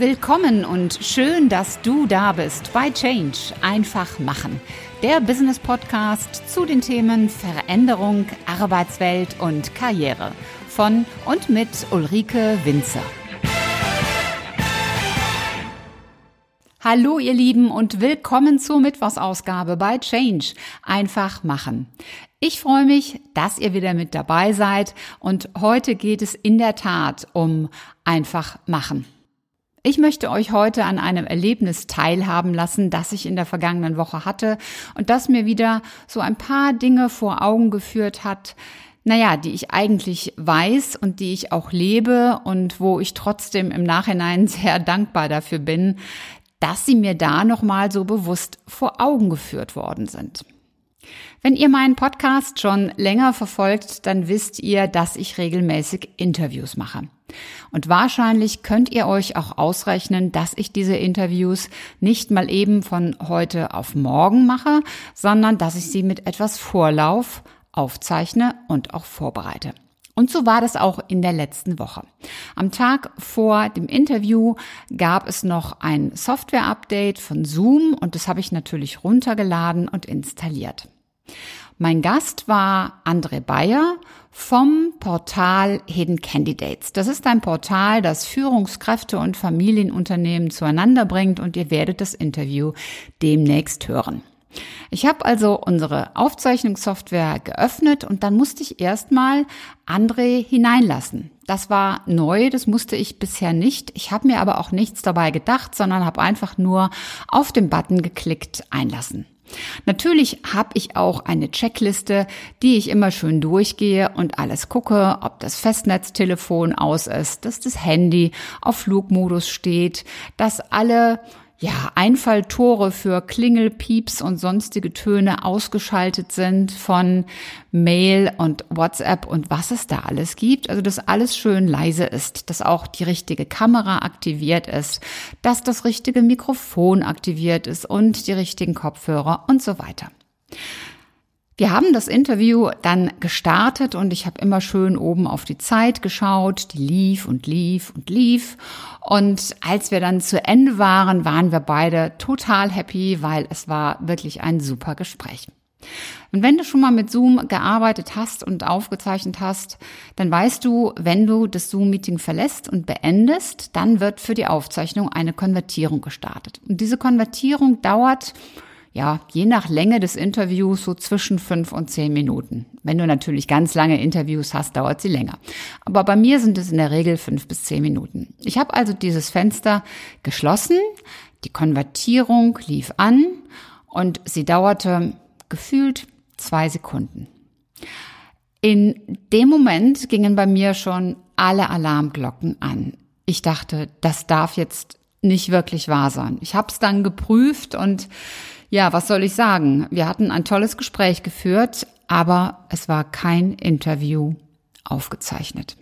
Willkommen und schön, dass du da bist bei Change. Einfach machen. Der Business Podcast zu den Themen Veränderung, Arbeitswelt und Karriere. Von und mit Ulrike Winzer. Hallo ihr Lieben und willkommen zur Mittwochsausgabe bei Change. Einfach machen. Ich freue mich, dass ihr wieder mit dabei seid und heute geht es in der Tat um einfach machen. Ich möchte euch heute an einem Erlebnis teilhaben lassen, das ich in der vergangenen Woche hatte und das mir wieder so ein paar Dinge vor Augen geführt hat, naja, die ich eigentlich weiß und die ich auch lebe und wo ich trotzdem im Nachhinein sehr dankbar dafür bin, dass sie mir da nochmal so bewusst vor Augen geführt worden sind. Wenn ihr meinen Podcast schon länger verfolgt, dann wisst ihr, dass ich regelmäßig Interviews mache. Und wahrscheinlich könnt ihr euch auch ausrechnen, dass ich diese Interviews nicht mal eben von heute auf morgen mache, sondern dass ich sie mit etwas Vorlauf aufzeichne und auch vorbereite. Und so war das auch in der letzten Woche. Am Tag vor dem Interview gab es noch ein Software-Update von Zoom und das habe ich natürlich runtergeladen und installiert. Mein Gast war André Bayer vom Portal Hidden Candidates. Das ist ein Portal, das Führungskräfte und Familienunternehmen zueinander bringt und ihr werdet das Interview demnächst hören. Ich habe also unsere Aufzeichnungssoftware geöffnet und dann musste ich erstmal André hineinlassen. Das war neu, das musste ich bisher nicht. Ich habe mir aber auch nichts dabei gedacht, sondern habe einfach nur auf den Button geklickt einlassen. Natürlich habe ich auch eine Checkliste, die ich immer schön durchgehe und alles gucke, ob das Festnetztelefon aus ist, dass das Handy auf Flugmodus steht, dass alle ja, Einfalltore für Klingel, Pieps und sonstige Töne ausgeschaltet sind von Mail und WhatsApp und was es da alles gibt. Also, dass alles schön leise ist, dass auch die richtige Kamera aktiviert ist, dass das richtige Mikrofon aktiviert ist und die richtigen Kopfhörer und so weiter. Wir haben das Interview dann gestartet und ich habe immer schön oben auf die Zeit geschaut, die lief und lief und lief. Und als wir dann zu Ende waren, waren wir beide total happy, weil es war wirklich ein super Gespräch. Und wenn du schon mal mit Zoom gearbeitet hast und aufgezeichnet hast, dann weißt du, wenn du das Zoom-Meeting verlässt und beendest, dann wird für die Aufzeichnung eine Konvertierung gestartet. Und diese Konvertierung dauert ja, je nach Länge des Interviews so zwischen fünf und zehn Minuten. Wenn du natürlich ganz lange Interviews hast, dauert sie länger. Aber bei mir sind es in der Regel fünf bis zehn Minuten. Ich habe also dieses Fenster geschlossen, die Konvertierung lief an und sie dauerte gefühlt zwei Sekunden. In dem Moment gingen bei mir schon alle Alarmglocken an. Ich dachte, das darf jetzt nicht wirklich wahr sein. Ich habe es dann geprüft und ja, was soll ich sagen? Wir hatten ein tolles Gespräch geführt, aber es war kein Interview aufgezeichnet.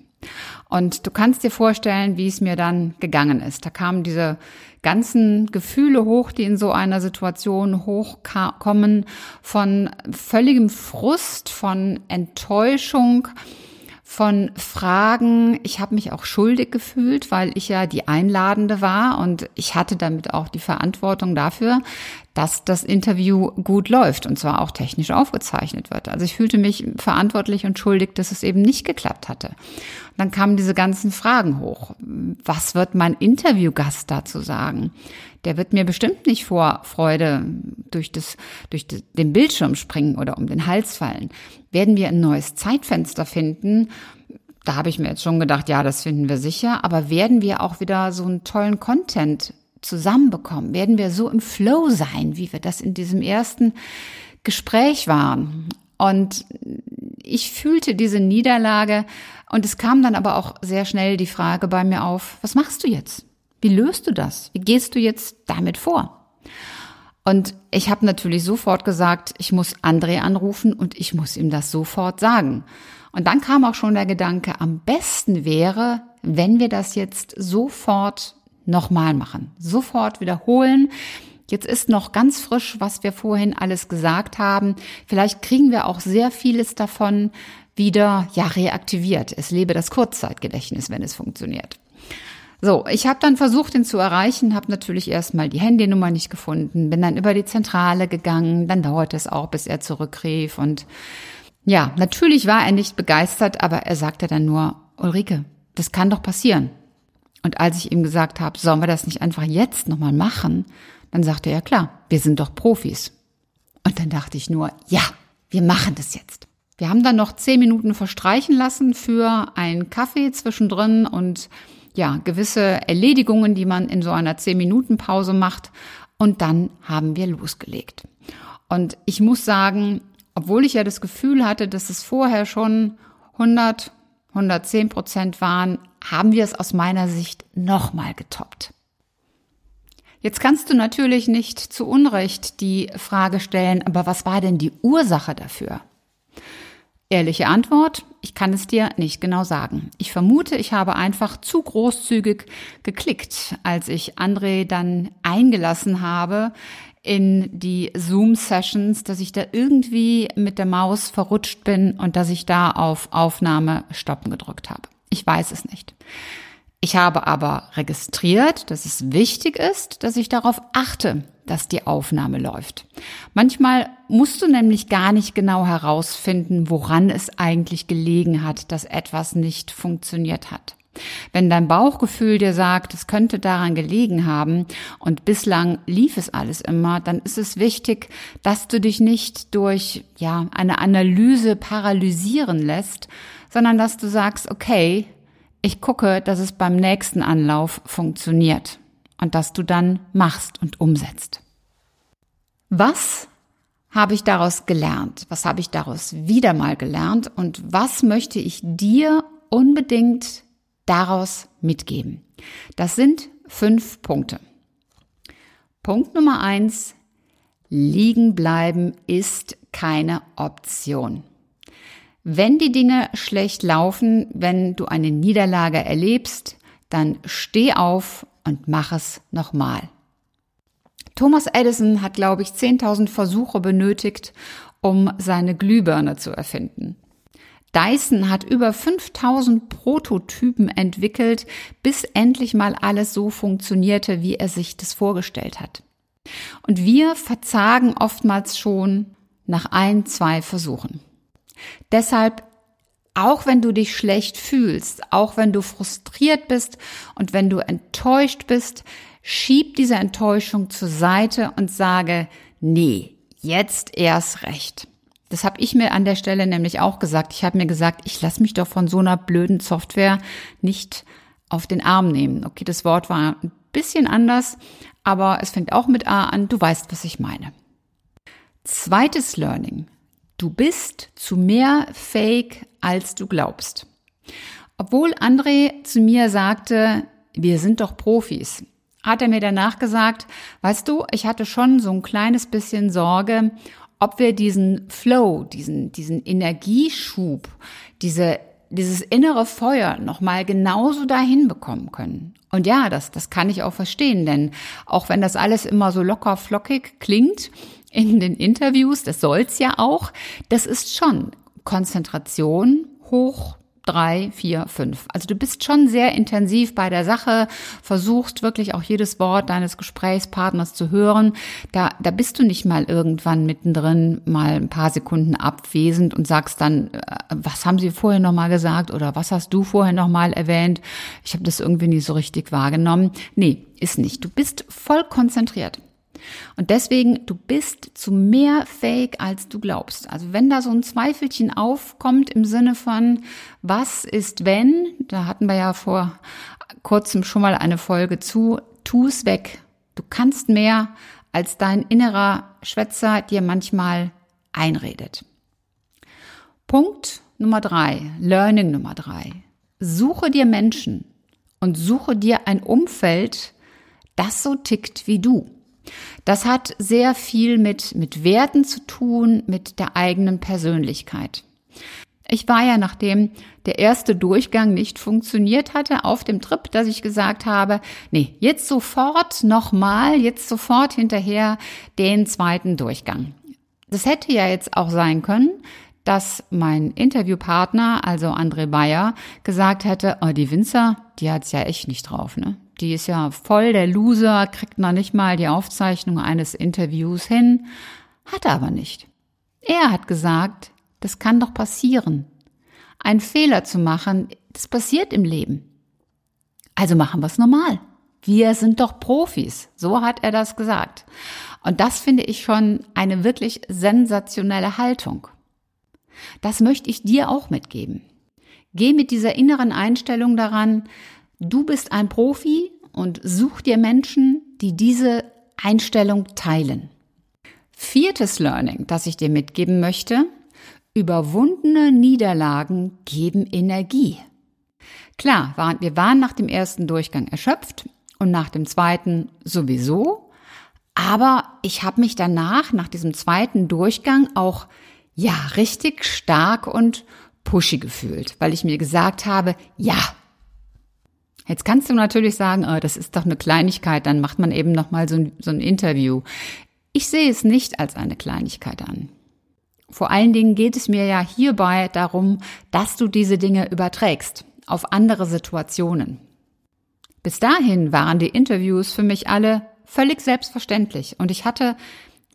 Und du kannst dir vorstellen, wie es mir dann gegangen ist. Da kamen diese ganzen Gefühle hoch, die in so einer Situation hochkommen, von völligem Frust, von Enttäuschung, von Fragen. Ich habe mich auch schuldig gefühlt, weil ich ja die Einladende war und ich hatte damit auch die Verantwortung dafür, dass das Interview gut läuft und zwar auch technisch aufgezeichnet wird. Also ich fühlte mich verantwortlich und schuldig, dass es eben nicht geklappt hatte. Und dann kamen diese ganzen Fragen hoch. Was wird mein Interviewgast dazu sagen? Der wird mir bestimmt nicht vor Freude durch, das, durch den Bildschirm springen oder um den Hals fallen. Werden wir ein neues Zeitfenster finden? Da habe ich mir jetzt schon gedacht, ja, das finden wir sicher. Aber werden wir auch wieder so einen tollen Content zusammenbekommen? Werden wir so im Flow sein, wie wir das in diesem ersten Gespräch waren? Und ich fühlte diese Niederlage und es kam dann aber auch sehr schnell die Frage bei mir auf, was machst du jetzt? Wie löst du das? Wie gehst du jetzt damit vor? Und ich habe natürlich sofort gesagt, ich muss André anrufen und ich muss ihm das sofort sagen. Und dann kam auch schon der Gedanke, am besten wäre, wenn wir das jetzt sofort nochmal machen. Sofort wiederholen. Jetzt ist noch ganz frisch, was wir vorhin alles gesagt haben. Vielleicht kriegen wir auch sehr vieles davon wieder, ja, reaktiviert. Es lebe das Kurzzeitgedächtnis, wenn es funktioniert. So, ich habe dann versucht, ihn zu erreichen, habe natürlich erstmal die Handynummer nicht gefunden, bin dann über die Zentrale gegangen, dann dauerte es auch, bis er zurückrief und ja, natürlich war er nicht begeistert, aber er sagte dann nur, Ulrike, das kann doch passieren. Und als ich ihm gesagt habe, sollen wir das nicht einfach jetzt nochmal machen, dann sagte er, klar, wir sind doch Profis. Und dann dachte ich nur, ja, wir machen das jetzt. Wir haben dann noch zehn Minuten verstreichen lassen für einen Kaffee zwischendrin und ja, gewisse Erledigungen, die man in so einer 10-Minuten-Pause macht. Und dann haben wir losgelegt. Und ich muss sagen, obwohl ich ja das Gefühl hatte, dass es vorher schon 100, 110 Prozent waren, haben wir es aus meiner Sicht nochmal getoppt. Jetzt kannst du natürlich nicht zu Unrecht die Frage stellen, aber was war denn die Ursache dafür? Ehrliche Antwort, ich kann es dir nicht genau sagen. Ich vermute, ich habe einfach zu großzügig geklickt, als ich André dann eingelassen habe in die Zoom-Sessions, dass ich da irgendwie mit der Maus verrutscht bin und dass ich da auf Aufnahme stoppen gedrückt habe. Ich weiß es nicht. Ich habe aber registriert, dass es wichtig ist, dass ich darauf achte, dass die Aufnahme läuft. Manchmal musst du nämlich gar nicht genau herausfinden, woran es eigentlich gelegen hat, dass etwas nicht funktioniert hat. Wenn dein Bauchgefühl dir sagt, es könnte daran gelegen haben und bislang lief es alles immer, dann ist es wichtig, dass du dich nicht durch, ja, eine Analyse paralysieren lässt, sondern dass du sagst, okay, ich gucke, dass es beim nächsten Anlauf funktioniert und dass du dann machst und umsetzt. Was habe ich daraus gelernt? Was habe ich daraus wieder mal gelernt? Und was möchte ich dir unbedingt daraus mitgeben? Das sind fünf Punkte. Punkt Nummer eins, liegen bleiben ist keine Option. Wenn die Dinge schlecht laufen, wenn du eine Niederlage erlebst, dann steh auf und mach es nochmal. Thomas Edison hat, glaube ich, 10.000 Versuche benötigt, um seine Glühbirne zu erfinden. Dyson hat über 5000 Prototypen entwickelt, bis endlich mal alles so funktionierte, wie er sich das vorgestellt hat. Und wir verzagen oftmals schon nach ein, zwei Versuchen. Deshalb, auch wenn du dich schlecht fühlst, auch wenn du frustriert bist und wenn du enttäuscht bist, schieb diese Enttäuschung zur Seite und sage, nee, jetzt erst recht. Das habe ich mir an der Stelle nämlich auch gesagt. Ich habe mir gesagt, ich lasse mich doch von so einer blöden Software nicht auf den Arm nehmen. Okay, das Wort war ein bisschen anders, aber es fängt auch mit A an. Du weißt, was ich meine. Zweites Learning. Du bist zu mehr Fake, als du glaubst. Obwohl André zu mir sagte, wir sind doch Profis, hat er mir danach gesagt, weißt du, ich hatte schon so ein kleines bisschen Sorge, ob wir diesen Flow, diesen, diesen Energieschub, diese, dieses innere Feuer nochmal genauso dahin bekommen können. Und ja, das, das kann ich auch verstehen, denn auch wenn das alles immer so locker flockig klingt, in den Interviews, das soll's ja auch, das ist schon Konzentration hoch drei, vier, fünf. Also du bist schon sehr intensiv bei der Sache, versuchst wirklich auch jedes Wort deines Gesprächspartners zu hören. Da, da bist du nicht mal irgendwann mittendrin mal ein paar Sekunden abwesend und sagst dann, äh, was haben sie vorher nochmal gesagt oder was hast du vorher nochmal erwähnt? Ich habe das irgendwie nie so richtig wahrgenommen. Nee, ist nicht. Du bist voll konzentriert. Und deswegen, du bist zu mehr fake, als du glaubst. Also wenn da so ein Zweifelchen aufkommt im Sinne von, was ist wenn, da hatten wir ja vor kurzem schon mal eine Folge zu, tu es weg. Du kannst mehr, als dein innerer Schwätzer dir manchmal einredet. Punkt Nummer drei, Learning Nummer drei. Suche dir Menschen und suche dir ein Umfeld, das so tickt wie du. Das hat sehr viel mit, mit Werten zu tun, mit der eigenen Persönlichkeit. Ich war ja, nachdem der erste Durchgang nicht funktioniert hatte, auf dem Trip, dass ich gesagt habe, nee, jetzt sofort nochmal, jetzt sofort hinterher den zweiten Durchgang. Das hätte ja jetzt auch sein können, dass mein Interviewpartner, also André Bayer, gesagt hätte, oh, die Winzer, die hat's ja echt nicht drauf, ne? Die ist ja voll der Loser, kriegt noch nicht mal die Aufzeichnung eines Interviews hin, hat er aber nicht. Er hat gesagt, das kann doch passieren. Ein Fehler zu machen, das passiert im Leben. Also machen wir es normal. Wir sind doch Profis. So hat er das gesagt. Und das finde ich schon eine wirklich sensationelle Haltung. Das möchte ich dir auch mitgeben. Geh mit dieser inneren Einstellung daran, du bist ein Profi und such dir Menschen, die diese Einstellung teilen. Viertes Learning, das ich dir mitgeben möchte, überwundene Niederlagen geben Energie. Klar, wir waren nach dem ersten Durchgang erschöpft und nach dem zweiten sowieso, aber ich habe mich danach, nach diesem zweiten Durchgang, auch ja richtig stark und pushy gefühlt, weil ich mir gesagt habe, ja, Jetzt kannst du natürlich sagen, oh, das ist doch eine Kleinigkeit, dann macht man eben noch mal so so ein Interview. Ich sehe es nicht als eine Kleinigkeit an. Vor allen Dingen geht es mir ja hierbei darum, dass du diese Dinge überträgst auf andere Situationen. Bis dahin waren die Interviews für mich alle völlig selbstverständlich und ich hatte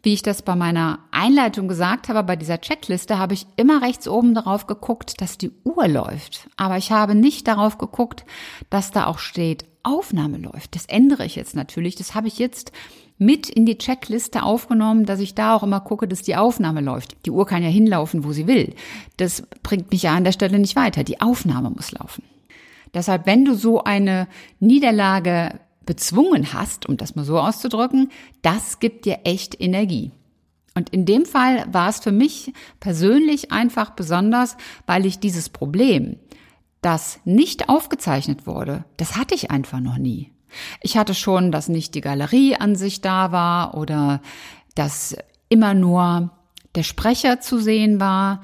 wie ich das bei meiner Einleitung gesagt habe, bei dieser Checkliste habe ich immer rechts oben darauf geguckt, dass die Uhr läuft. Aber ich habe nicht darauf geguckt, dass da auch steht, Aufnahme läuft. Das ändere ich jetzt natürlich. Das habe ich jetzt mit in die Checkliste aufgenommen, dass ich da auch immer gucke, dass die Aufnahme läuft. Die Uhr kann ja hinlaufen, wo sie will. Das bringt mich ja an der Stelle nicht weiter. Die Aufnahme muss laufen. Deshalb, wenn du so eine Niederlage bezwungen hast, um das mal so auszudrücken, das gibt dir echt Energie. Und in dem Fall war es für mich persönlich einfach besonders, weil ich dieses Problem, das nicht aufgezeichnet wurde, das hatte ich einfach noch nie. Ich hatte schon, dass nicht die Galerie an sich da war oder dass immer nur der Sprecher zu sehen war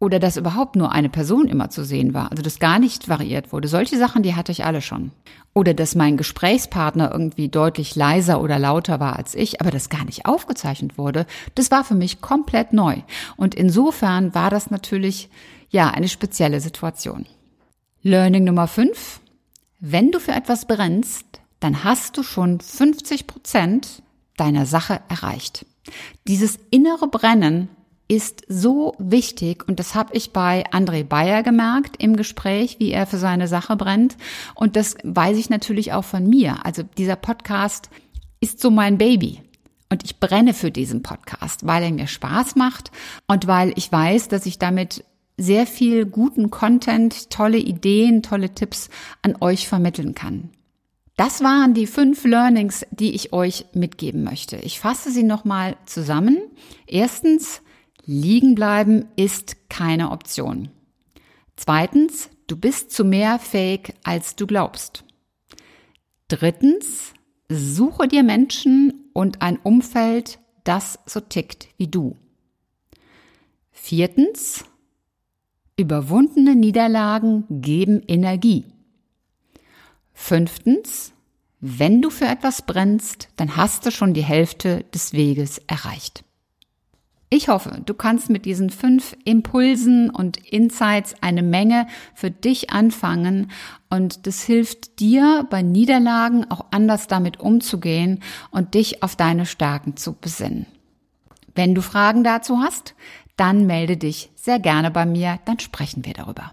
oder dass überhaupt nur eine Person immer zu sehen war, also das gar nicht variiert wurde. Solche Sachen, die hatte ich alle schon. Oder dass mein Gesprächspartner irgendwie deutlich leiser oder lauter war als ich, aber das gar nicht aufgezeichnet wurde, das war für mich komplett neu. Und insofern war das natürlich, ja, eine spezielle Situation. Learning Nummer 5. Wenn du für etwas brennst, dann hast du schon 50 Prozent deiner Sache erreicht. Dieses innere Brennen ist so wichtig und das habe ich bei André Bayer gemerkt im Gespräch, wie er für seine Sache brennt und das weiß ich natürlich auch von mir. Also dieser Podcast ist so mein Baby. Und ich brenne für diesen Podcast, weil er mir Spaß macht und weil ich weiß, dass ich damit sehr viel guten Content, tolle Ideen, tolle Tipps an euch vermitteln kann. Das waren die fünf Learnings, die ich euch mitgeben möchte. Ich fasse sie nochmal zusammen. Erstens, Liegen bleiben ist keine Option. Zweitens, du bist zu mehr fähig, als du glaubst. Drittens, suche dir Menschen und ein Umfeld, das so tickt wie du. Viertens, überwundene Niederlagen geben Energie. Fünftens, wenn du für etwas brennst, dann hast du schon die Hälfte des Weges erreicht. Ich hoffe, du kannst mit diesen fünf Impulsen und Insights eine Menge für dich anfangen und das hilft dir bei Niederlagen auch anders damit umzugehen und dich auf deine Stärken zu besinnen. Wenn du Fragen dazu hast, dann melde dich sehr gerne bei mir, dann sprechen wir darüber.